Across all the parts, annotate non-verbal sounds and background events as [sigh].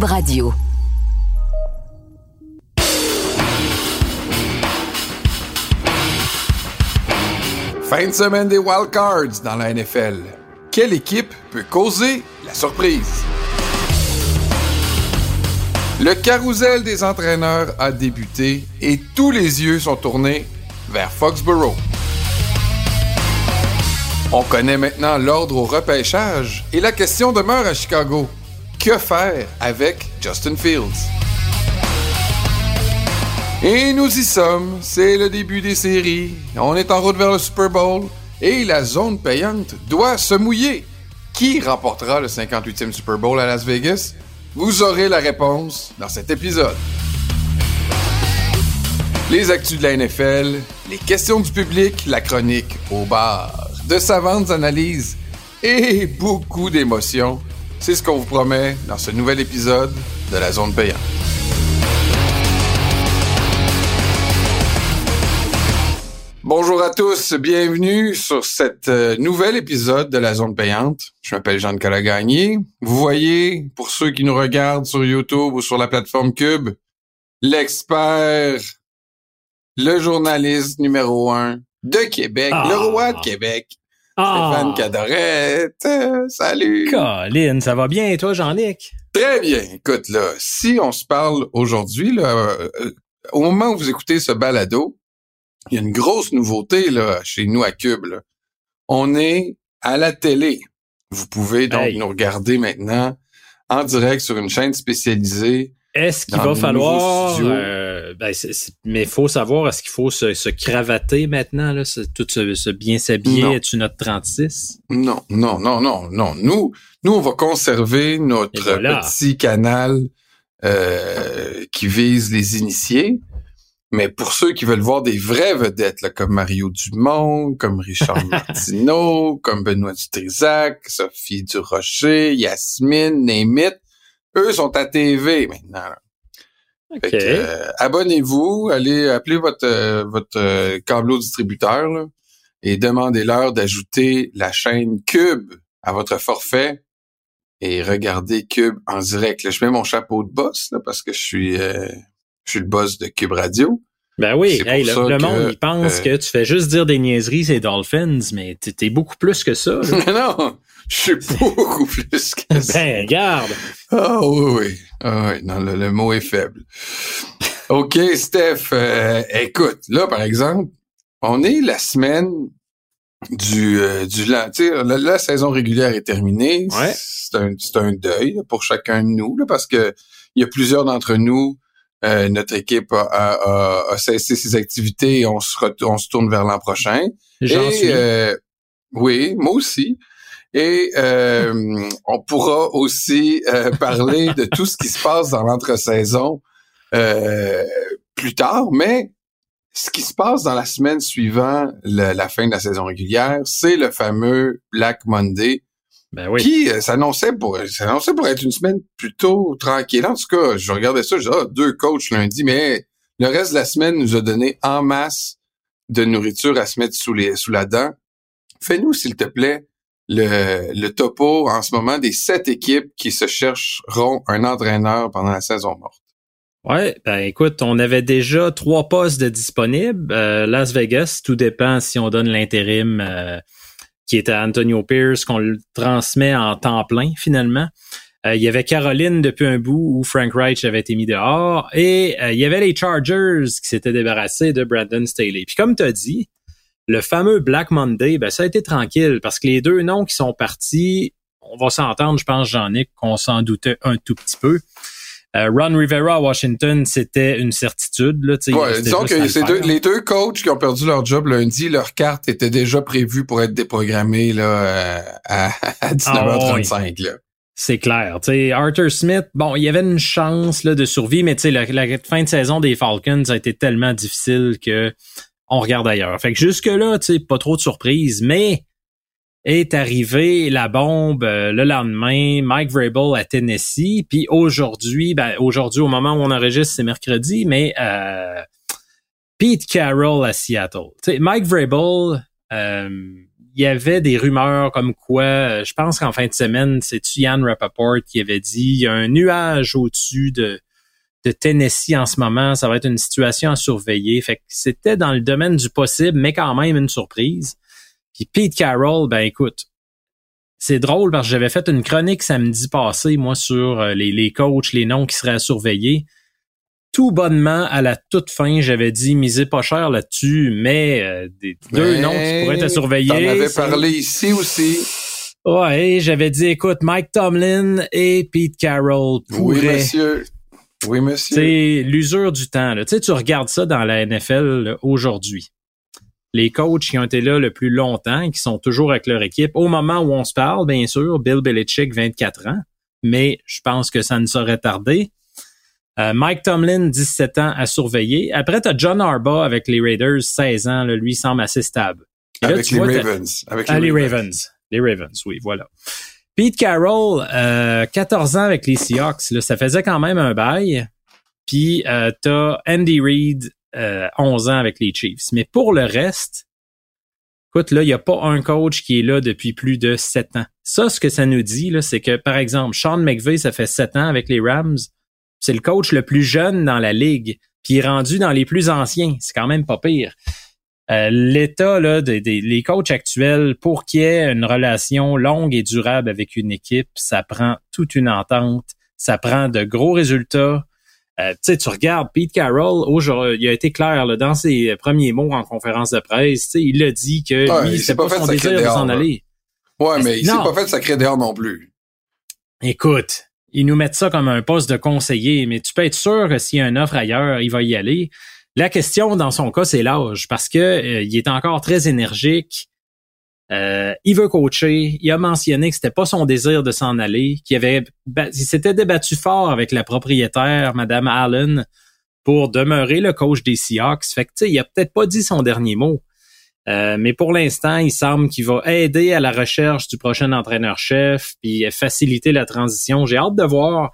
Radio. Fin de semaine des wildcards dans la NFL. Quelle équipe peut causer la surprise? Le carrousel des entraîneurs a débuté et tous les yeux sont tournés vers Foxborough. On connaît maintenant l'ordre au repêchage et la question demeure à Chicago. Que faire avec Justin Fields? Et nous y sommes, c'est le début des séries. On est en route vers le Super Bowl et la zone payante doit se mouiller. Qui remportera le 58e Super Bowl à Las Vegas? Vous aurez la réponse dans cet épisode. Les actus de la NFL, les questions du public, la chronique au bar, de savantes analyses et beaucoup d'émotions. C'est ce qu'on vous promet dans ce nouvel épisode de la zone payante. Bonjour à tous, bienvenue sur cet euh, nouvel épisode de la zone payante. Je m'appelle Jean-Nicolas Gagné. Vous voyez, pour ceux qui nous regardent sur YouTube ou sur la plateforme Cube, l'expert, le journaliste numéro un de Québec, le roi de Québec, Stéphane Cadorette. Euh, salut! Colin, ça va bien et toi, Jean-Nic? Très bien. Écoute, là, si on se parle aujourd'hui, là, euh, au moment où vous écoutez ce balado, il y a une grosse nouveauté là, chez nous à Cube. Là. On est à la télé. Vous pouvez donc Hey. nous regarder maintenant en direct sur une chaîne spécialisée. Est-ce qu'il va falloir... euh, ben, mais il faut savoir, est-ce qu'il faut se, se cravater maintenant? Là, tout se, se bien s'habiller? Non. Es-tu notre 36? Non, non, non, non, non. Nous, nous, on va conserver notre voilà. petit canal euh, qui vise les initiés. Mais pour ceux qui veulent voir des vraies vedettes, là, comme Mario Dumont, comme Richard [laughs] Martineau, comme Benoît Dutrisac, Sophie Durocher, Yasmine, Némit, eux sont à TV maintenant. là. Euh, abonnez-vous, allez appeler votre euh, votre euh, câbleau distributeur là, et demandez-leur d'ajouter la chaîne Cube à votre forfait et regardez Cube en direct. Là, je mets mon chapeau de boss là, parce que je suis euh, je suis le boss de Cube Radio. Ben oui, hey, le, que, monde, il pense que tu fais juste dire des niaiseries, c'est Dolphins, mais t'es beaucoup plus que ça. [laughs] non, je suis [laughs] beaucoup plus que ça. ben, regarde. Ah oui, oui. Ah oui, non, le, le mot est faible. OK, Steph, euh, écoute, là, par exemple, on est la semaine du euh, du sais, la, la saison régulière est terminée. Ouais. C'est un c'est un deuil là, pour chacun de nous là, parce que il y a plusieurs d'entre nous euh, notre équipe a, a, a- a cessé ses activités et on se on se tourne vers l'an prochain. J'en Et, suis. euh, oui, moi aussi. Et euh, on pourra aussi euh, parler de tout ce qui se passe dans l'entre-saison euh, plus tard, mais ce qui se passe dans la semaine suivant le- la fin de la saison régulière, c'est le fameux Black Monday ben oui. qui euh, s'annonçait pour s'annonçait pour être une semaine plutôt tranquille. En tout cas, je regardais ça, je disais, ah, deux coachs lundi, mais le reste de la semaine nous a donné en masse de nourriture à se mettre sous les sous la dent. Fais-nous, s'il te plaît, le, topo en ce moment des sept équipes qui se chercheront un entraîneur pendant la saison morte. Ouais, ben écoute, on avait déjà trois postes disponibles. Euh, Las Vegas, tout dépend si on donne l'intérim euh, qui est à Antonio Pierce, qu'on le transmet en temps plein finalement. Euh, il y avait Caroline depuis un bout où Frank Reich avait été mis dehors. Et il y avait les Chargers qui s'étaient débarrassés de Brandon Staley. Puis comme tu as dit, le fameux Black Monday, ben ça a été tranquille parce que les deux noms qui sont partis, on va s'entendre, je pense, Jean-Nic, qu'on s'en doutait un tout petit peu. Euh, Ron Rivera à Washington, c'était une certitude. Là, tu sais, Ouais, disons que le deux, les deux coachs qui ont perdu leur job lundi, leur carte était déjà prévue pour être déprogrammée là, euh, à, à 19h35. là. C'est clair. Tu sais, Arthur Smith, bon, il y avait une chance là, de survie, mais tu sais, la, la fin de saison des Falcons a été tellement difficile que on regarde ailleurs. Fait que jusque-là, tu pas trop de surprises, mais est arrivée la bombe euh, le lendemain, Mike Vrabel à Tennessee, puis aujourd'hui, ben aujourd'hui au moment où on enregistre, c'est mercredi, mais euh, Pete Carroll à Seattle. Tu sais, Mike Vrabel, euh, y avait des rumeurs comme quoi, je pense qu'en fin de semaine, c'est Yann Rappaport qui avait dit, il y a un nuage au-dessus de, de Tennessee en ce moment, ça va être une situation à surveiller. Fait que c'était dans le domaine du possible, mais quand même une surprise. Puis Pete Carroll, ben écoute, c'est drôle parce que j'avais fait une chronique samedi passé, moi, sur euh, les, les coachs, les noms qui seraient à surveiller tout bonnement, à la toute fin, j'avais dit misez pas cher là-dessus, mais euh, des, deux noms qui pourraient être surveiller. T'en avais parlé ici aussi. Ouais, j'avais dit écoute, Mike Tomlin et Pete Carroll pourraient. Oui, monsieur. Oui, monsieur. C'est l'usure du temps. Là. Tu sais, tu regardes ça dans la NFL aujourd'hui. Les coachs qui ont été là le plus longtemps, qui sont toujours avec leur équipe, au moment où on se parle, bien sûr, Bill Belichick, 24 ans, mais je pense que ça ne saurait tarder. Euh, Mike Tomlin, 17 ans à surveiller. Après, tu as John Arba avec les Raiders, 16 ans. Là, lui, semble assez stable. avec, les Ravens. avec les, Ravens. Les Ravens, oui, voilà. Pete Carroll, euh, 14 ans avec les Seahawks. Là, ça faisait quand même un bail. Puis, euh, tu as Andy Reid, 11 ans avec les Chiefs. Mais pour le reste, écoute, là, il n'y a pas un coach qui est là depuis plus de 7 ans. Ça, ce que ça nous dit, là, c'est que, par exemple, Sean McVay, ça fait 7 ans avec les Rams c'est le coach le plus jeune dans la ligue, puis il est rendu dans les plus anciens. C'est quand même pas pire. Euh, L'état là, des, les coachs actuels, pour qu'il y ait une relation longue et durable avec une équipe, ça prend toute une entente, ça prend de gros résultats. Euh, tu sais, tu regardes Pete Carroll, aujourd'hui, il a été clair là, dans ses premiers mots en conférence de presse. Il a dit que lui, c'est pas, pas son désir de s'en aller. Ouais, mais, il s'est pas fait de sacré dehors non plus. Écoute, ils nous mettent ça comme un poste de conseiller, mais tu peux être sûr que s'il y a une offre ailleurs, il va y aller. La question dans son cas, c'est l'âge, parce que euh, il est encore très énergique. Euh, il veut coacher. Il a mentionné que c'était pas son désir de s'en aller, qu'il avait, il s'était débattu fort avec la propriétaire, Madame Allen, pour demeurer le coach des Seahawks. Fait que, il a peut-être pas dit son dernier mot. Euh, mais pour l'instant, il semble qu'il va aider à la recherche du prochain entraîneur-chef, puis faciliter la transition. J'ai hâte de voir.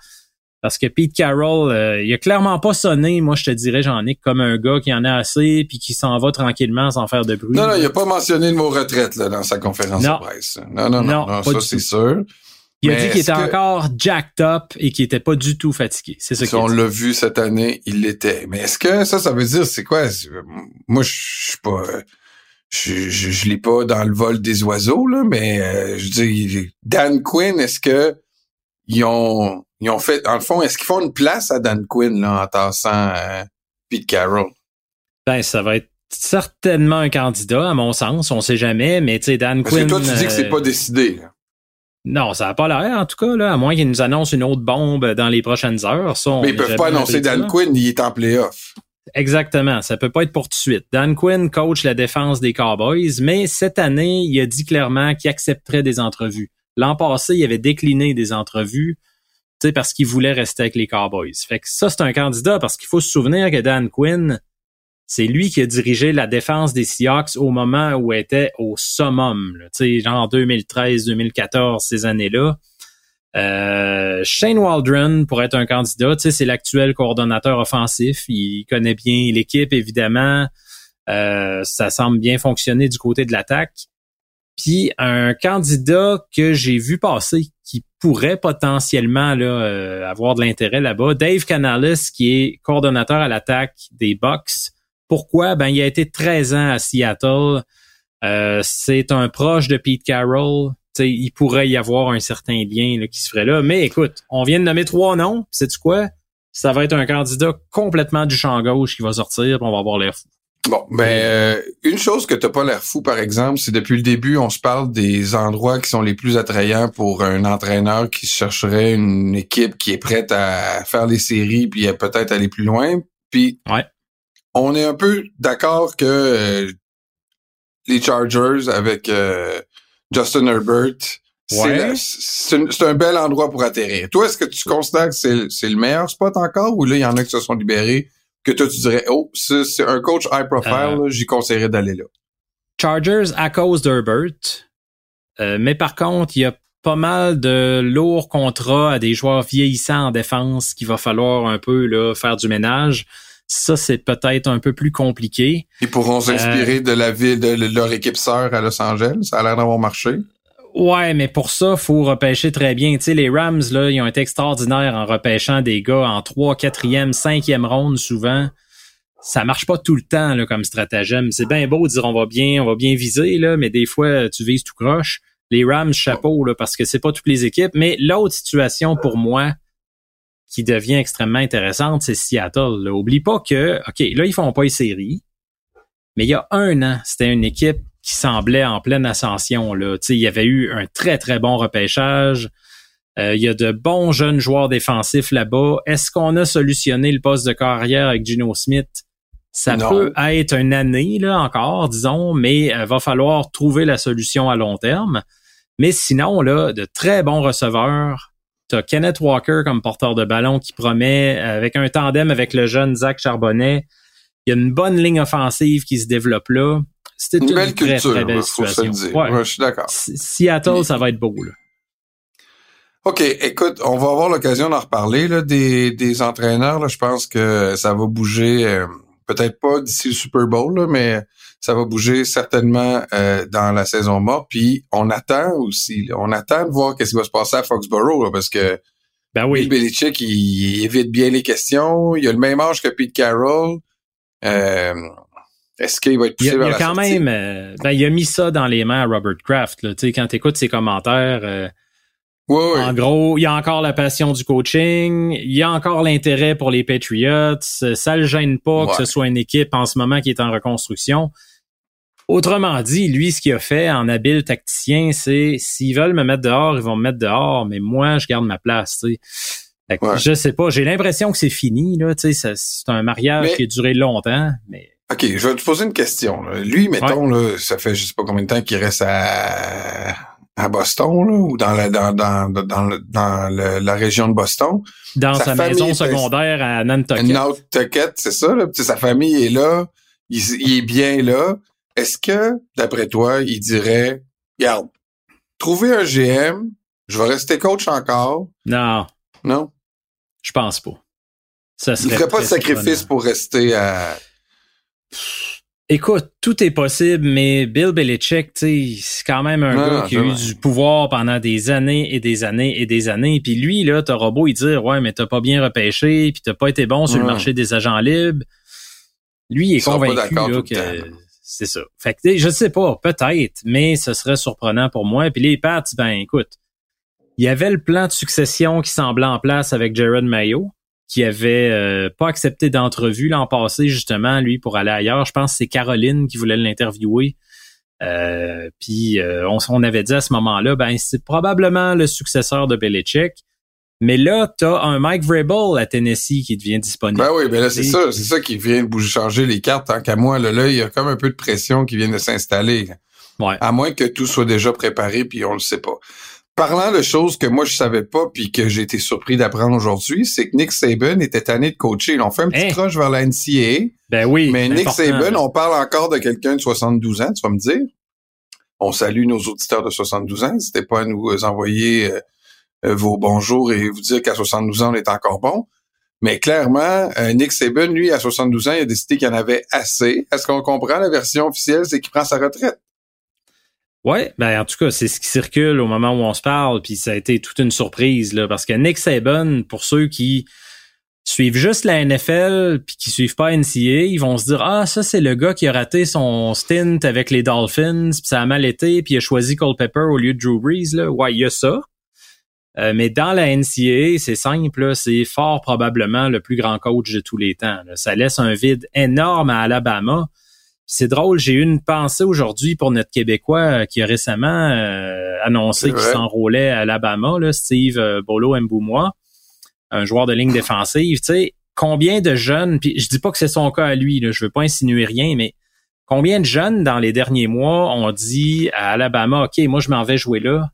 Parce que Pete Carroll, euh, il a clairement pas sonné, moi je te dirais, j'en ai comme un gars qui en a assez puis qui s'en va tranquillement sans faire de bruit. Non, non, il a pas mentionné le mot retraite là, dans sa conférence de presse. Non, non, non, non, ça c'est sûr. Il a dit qu'il était encore jacked up et qu'il était pas du tout fatigué. C'est ça si on l'a vu cette année, il l'était. Mais est-ce que ça, ça veut dire, c'est quoi? Moi, je suis pas je, je, je lis pas dans le vol des oiseaux, là, mais euh, je dis Dan Quinn, est-ce que ils ont ils ont fait, en le fond, est-ce qu'ils font une place à Dan Quinn là, en tassant euh, Pete Carroll? Ben, ça va être certainement un candidat, à mon sens. On sait jamais, mais tu sais, Dan Parce Quinn. Que toi, tu dis que c'est euh, pas décidé. Là. Non, ça n'a pas l'air, en tout cas, là, à moins qu'ils nous annoncent une autre bombe dans les prochaines heures. Ça, mais ils peuvent pas annoncer Dan Quinn, il est en playoff. Exactement. Ça peut pas être pour tout de suite. Dan Quinn coach la défense des Cowboys, mais cette année, il a dit clairement qu'il accepterait des entrevues. L'an passé, il avait décliné des entrevues, parce qu'il voulait rester avec les Cowboys. Fait que ça, c'est un candidat parce qu'il faut se souvenir que Dan Quinn, c'est lui qui a dirigé la défense des Seahawks au moment où elle était au summum, sais, genre 2013, 2014, ces années-là. Euh, Shane Waldron pourrait être un candidat. C'est l'actuel coordonnateur offensif. Il connaît bien l'équipe, évidemment. Euh, ça semble bien fonctionner du côté de l'attaque. Puis un candidat que j'ai vu passer qui pourrait potentiellement là, euh, avoir de l'intérêt là-bas, Dave Canales, qui est coordonnateur à l'attaque des Bucks. Pourquoi? Ben, il a été 13 ans à Seattle. c'est un proche de Pete Carroll il pourrait y avoir un certain lien qui se ferait là. Mais écoute, on vient de nommer trois noms. Sais-tu quoi? Ça va être un candidat complètement du champ gauche qui va sortir, on va avoir l'air fou. Bon, ben euh, une chose que t'as pas l'air fou, par exemple, c'est depuis le début, on se parle des endroits qui sont les plus attrayants pour un entraîneur qui chercherait une équipe qui est prête à faire les séries puis à peut-être aller plus loin. Puis ouais. on est un peu d'accord que euh, les Chargers avec euh, Justin Herbert, c'est un, bel endroit pour atterrir. Toi, est-ce que tu considères que c'est le meilleur spot encore ou là, il y en a qui se sont libérés que toi, tu dirais, oh, c'est un coach high profile, euh. j'y conseillerais d'aller là. Chargers à cause d'Herbert. Euh, mais par contre, il y a pas mal de lourds contrats à des joueurs vieillissants en défense qu'il va falloir un peu là, faire du ménage. Ça, c'est peut-être un peu plus compliqué. Ils pourront s'inspirer de la ville de leur équipe sœur à Los Angeles. Ça a l'air d'avoir marché. Ouais, mais pour ça, faut repêcher très bien. Tu sais, les Rams, là, ils ont été extraordinaires en repêchant des gars en 3, 4e, 5e ronde souvent. Ça marche pas tout le temps là, comme stratagème. C'est bien beau de dire on va bien, on va bien viser, là, mais des fois, tu vises tout croche. Les Rams, chapeau, là, parce que c'est pas toutes les équipes. Mais l'autre situation pour moi qui devient extrêmement intéressante, c'est Seattle. Là. Oublie pas que, OK, là, ils font pas une série. Mais il y a un an, c'était une équipe qui semblait en pleine ascension. Là. il y avait eu un très, très bon repêchage. Euh, il y a de bons jeunes joueurs défensifs là-bas. Est-ce qu'on a solutionné le poste de carrière avec Gino Smith? Ça peut être une année là encore, disons, mais il euh, va falloir trouver la solution à long terme. Mais sinon, là, de très bons receveurs. T'as Kenneth Walker comme porteur de ballon qui promet, avec un tandem avec le jeune Zach Charbonnet. Il y a une bonne ligne offensive qui se développe là. C'était une, belle très, culture, très belle situation. Ouais. je suis d'accord. Seattle, ça va être beau. Là. OK, écoute, on va avoir l'occasion d'en reparler là, des, des entraîneurs. Là. Je pense que ça va bouger, euh, peut-être pas d'ici le Super Bowl, là, mais ça va bouger certainement euh, dans la saison morte. Puis on attend aussi, on attend de voir qu'est-ce qui va se passer à Foxborough, parce que ben oui. Bill Belichick, il, évite bien les questions. Il a le même âge que Pete Carroll. Euh, est-ce qu'il va être poussé il, vers il a quand même, euh, ben, il a mis ça dans les mains à Robert Kraft. Là. sais, quand tu écoutes ses commentaires, euh, en gros, il y a encore la passion du coaching, il y a encore l'intérêt pour les Patriots. Ça le gêne pas que ce soit une équipe en ce moment qui est en reconstruction. Autrement dit, lui, ce qu'il a fait en habile tacticien, c'est s'ils veulent me mettre dehors, ils vont me mettre dehors, mais moi, je garde ma place. sais. Je sais pas, j'ai l'impression que c'est fini. Là, c'est un mariage qui a duré longtemps, mais OK, je vais te poser une question. Lui, mettons, là, ça fait je sais pas combien de temps qu'il reste à, à Boston, là, ou dans la, dans, dans, dans, dans la région de Boston. Dans sa, maison secondaire à Nantucket. Nantucket, c'est ça, là. sa famille est là. Il, il est bien là. Est-ce que, d'après toi, il dirait, regarde, trouver un GM, je vais rester coach encore? Non. Non? Je pense pas. Ça serait il ferait pas de sacrifice pour rester à Écoute, tout est possible, mais Bill Belichick, c'est quand même un gars qui a eu du pouvoir pendant des années et des années et des années. Puis lui, là, t'auras beau y dire, ouais, mais t'as pas bien repêché, puis t'as pas été bon sur le marché des agents libres. Lui, il est convaincu que c'est ça. Fait que je sais pas, peut-être, mais ce serait surprenant pour moi. Puis les Pats, ben écoute, il y avait le plan de succession qui semblait en place avec Jared Mayo qui avait euh, pas accepté d'entrevue l'an passé, justement, lui, pour aller ailleurs. Je pense que c'est Caroline qui voulait l'interviewer. Euh, puis euh, on, avait dit à ce moment-là, ben c'est probablement le successeur de Belichick. Mais là, t'as un Mike Vrabel à Tennessee qui devient disponible. Ben oui, ben là, c'est ça, c'est ça qui vient de bouger, changer les cartes. Tant qu'à moi, là, là, il y a comme un peu de pression qui vient de s'installer. Ouais. À moins que tout soit déjà préparé, puis on le sait pas. Parlant de choses que moi je savais pas puis que j'ai été surpris d'apprendre aujourd'hui, c'est que Nick Saban était tanné de coacher. Ils ont fait un petit hein? vers la NCAA. Ben oui. Mais Nick Saban, on parle encore de quelqu'un de 72 ans, tu vas me dire. On salue nos auditeurs de 72 ans. N'hésitez pas à nous envoyer euh, euh, vos bonjours et vous dire qu'à 72 ans, on est encore bon. Mais clairement, euh, Nick Saban, lui, à 72 ans, il a décidé qu'il en avait assez. Est-ce qu'on comprend la version officielle? C'est qu'il prend sa retraite? Ouais, ben en tout cas, c'est ce qui circule au moment où on se parle, puis ça a été toute une surprise là, parce que Nick Saban, pour ceux qui suivent juste la NFL puis qui suivent pas NCA, ils vont se dire ah ça c'est le gars qui a raté son stint avec les Dolphins, puis ça a mal été, puis il a choisi Cole Pepper au lieu de Drew Brees là. Ouais, il y a ça. Euh, mais dans la NCA, c'est simple, c'est fort probablement le plus grand coach de tous les temps. Ça laisse un vide énorme à Alabama c'est drôle, j'ai eu une pensée aujourd'hui pour notre Québécois euh, qui a récemment euh, annoncé qu'il s'enrôlait à Alabama, là, Steve euh, Bolo Mboumois, un joueur de ligne défensive. Tu sais, combien de jeunes, puis je dis pas que c'est son cas à lui, là, je veux pas insinuer rien, mais combien de jeunes dans les derniers mois ont dit à Alabama, OK, moi je m'en vais jouer là?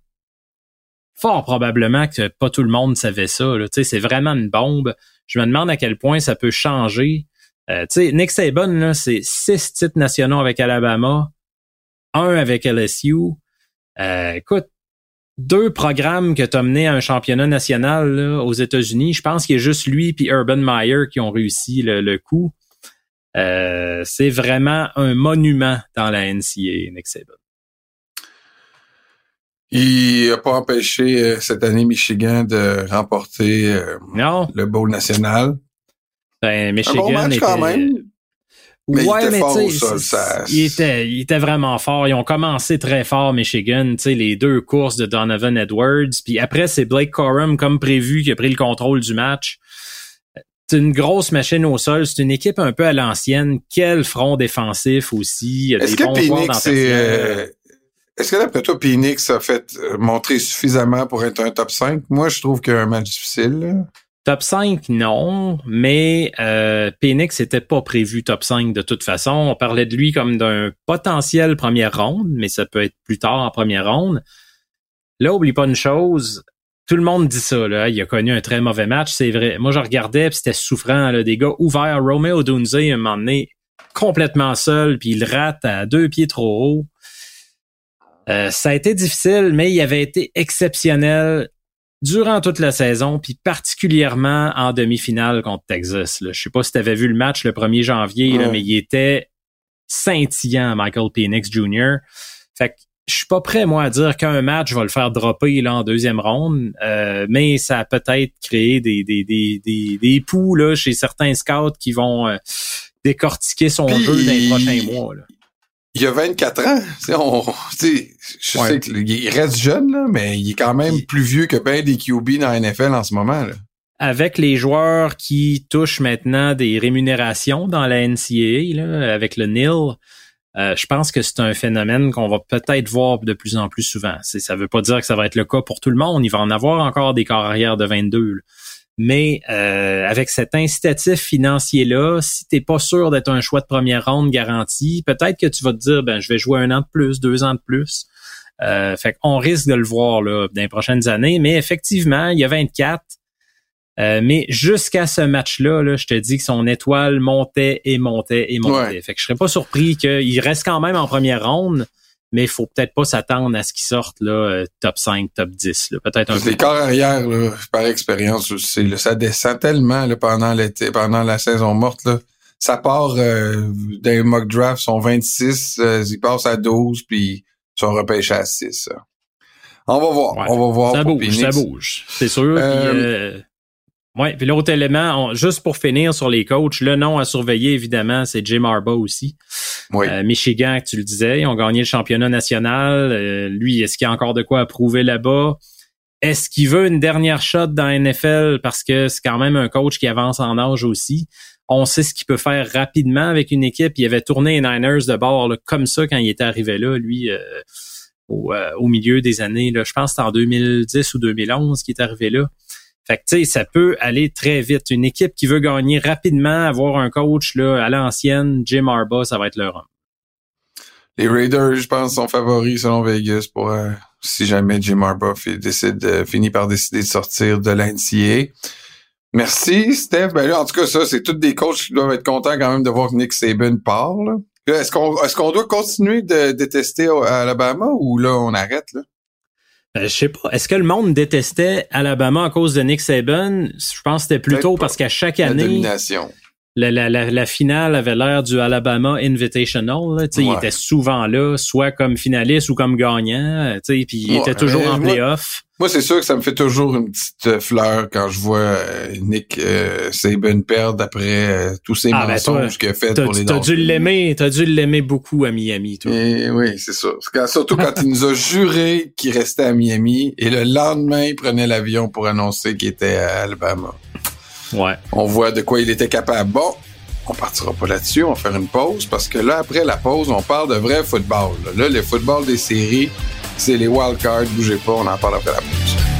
Fort probablement que pas tout le monde savait ça. Tu sais, c'est vraiment une bombe. Je me demande à quel point ça peut changer euh, tu sais, Nick Saban, c'est six titres nationaux avec Alabama, un avec LSU. Euh, écoute, deux programmes que tu as mené à un championnat national aux États-Unis. Je pense qu'il y a juste lui et Urban Meyer qui ont réussi le, coup. Euh, c'est vraiment un monument dans la NCAA, Nick Saban. Il n'a pas empêché euh, cette année Michigan de remporter euh, le bowl national. Ben, Michigan un bon match quand même. Mais ouais, il était mais fort au sol, ça... il, était, il était vraiment fort. Ils ont commencé très fort, Michigan. sais les deux courses de Donovan Edwards. Puis après, c'est Blake Corum, comme prévu, qui a pris le contrôle du match. C'est une grosse machine au sol. C'est une équipe un peu à l'ancienne. Quel front défensif aussi. Est-ce que Phoenix est... Est-ce que d'après toi, Phoenix a fait euh, montrer suffisamment pour être un top 5? Moi, je trouve qu'il y a un match difficile. Top 5, non, mais euh, Phoenix n'était pas prévu top 5 de toute façon. On parlait de lui comme d'un potentiel première ronde, mais ça peut être plus tard en première ronde. Là, oublie pas une chose, tout le monde dit ça, là. Il a connu un très mauvais match, c'est vrai. Moi, je regardais, puis c'était souffrant, là, des gars ouverts. Romeo Dunze, un moment complètement seul, puis il rate à deux pieds trop haut. Euh, ça a été difficile, mais il avait été exceptionnel durant toute la saison, puis particulièrement en demi-finale contre Texas. Là. Je sais pas si tu avais vu le match le 1er janvier, mais il était scintillant, Michael Penix Jr. Fait que je suis pas prêt, moi, à dire qu'un match va le faire dropper là, en deuxième ronde, euh, mais ça a peut-être créé des, des, des, des, des poux là, chez certains scouts qui vont euh, décortiquer son jeu dans les prochains mois. Là il y a 24 ans. [laughs] On, je sais qu'il reste jeune, là, mais il est quand même plus vieux que ben des QB dans la NFL en ce moment. Là. Avec les joueurs qui touchent maintenant des rémunérations dans la NCAA, là, avec le NIL, euh, je pense que c'est un phénomène qu'on va peut-être voir de plus en plus souvent. Ça veut pas dire que ça va être le cas pour tout le monde. Il va en avoir encore des carrières de 22. Mais euh, avec cet incitatif financier-là, si tu n'es pas sûr d'être un choix de première ronde garanti, peut-être que tu vas te dire ben je vais jouer un an de plus, deux ans de plus. Euh, fait qu'on risque de le voir là, dans les prochaines années. Mais effectivement, il y a 24. Euh, mais jusqu'à ce match-là, là, je te dis que son étoile montait et montait et montait. Fait que je serais pas surpris qu'il reste quand même en première ronde, mais il faut peut-être pas s'attendre à ce qu'il sorte là, euh, top 5, top 10. Peut-être un Les corps arrière, là, par expérience, c'est, ça descend tellement là, pendant l'été, pendant la saison morte. Là. Ça part euh, d'un mock draft, sont 26, euh, ils passent à 12, puis ils sont repêchés à 6. On va voir, on va voir. Ça bouge, ça bouge, c'est sûr. Euh, oui, puis l'autre élément, juste pour finir sur les coachs, le nom à surveiller, évidemment, c'est Jim Harbaugh aussi. Euh, Michigan, tu le disais, ils ont gagné le championnat national. Euh, lui, est-ce qu'il y a encore de quoi à prouver là-bas? Est-ce qu'il veut une dernière shot dans NFL parce que c'est quand même un coach qui avance en âge aussi? On sait ce qu'il peut faire rapidement avec une équipe. Il avait tourné les Niners de bord comme ça quand il était arrivé là, lui, euh, au, au, milieu des années. Là, je pense que c'était en 2010 ou 2011 qu'il est arrivé là. Fait que, tu sais, ça peut aller très vite. Une équipe qui veut gagner rapidement, avoir un coach là, à l'ancienne, Jim Harbaugh, ça va être leur homme. Les Raiders, je pense, sont favoris selon Vegas pour euh, si jamais Jim Harbaugh décide, finit par décider de sortir de l'NCA. Merci, Steph. Ben là, en tout cas, ça, c'est tous des coachs qui doivent être contents quand même de voir que Nick Saban parle. Est-ce qu'on est-ce qu'on doit continuer de détester Alabama ou là on arrête là? Euh, je sais pas. Est-ce que le monde détestait Alabama à cause de Nick Saban? Je pense que c'était plutôt parce qu'à chaque année. La, la, la, la, finale avait l'air du Alabama Invitational. Il était souvent là, soit comme finaliste ou comme gagnant. Puis il était toujours en playoff. Moi, c'est sûr que ça me fait toujours une petite euh, fleur quand je vois euh, Nick euh, Saban perdre après tous ces ah, ben, mensonges qu'il a fait pour les T'as dû l'aimer, t'as dû l'aimer beaucoup à Miami, toi. Et, oui, c'est ça. Surtout quand il nous a juré qu'il restait à Miami et le lendemain, il prenait l'avion pour annoncer qu'il était à Alabama. Ouais. On voit de quoi il était capable. Bon, on partira pas là-dessus, on va faire une pause parce que là, après la pause, on parle de vrai football. Là, là le football des séries, c'est les wildcards. Bougez pas, on en parle après la pause.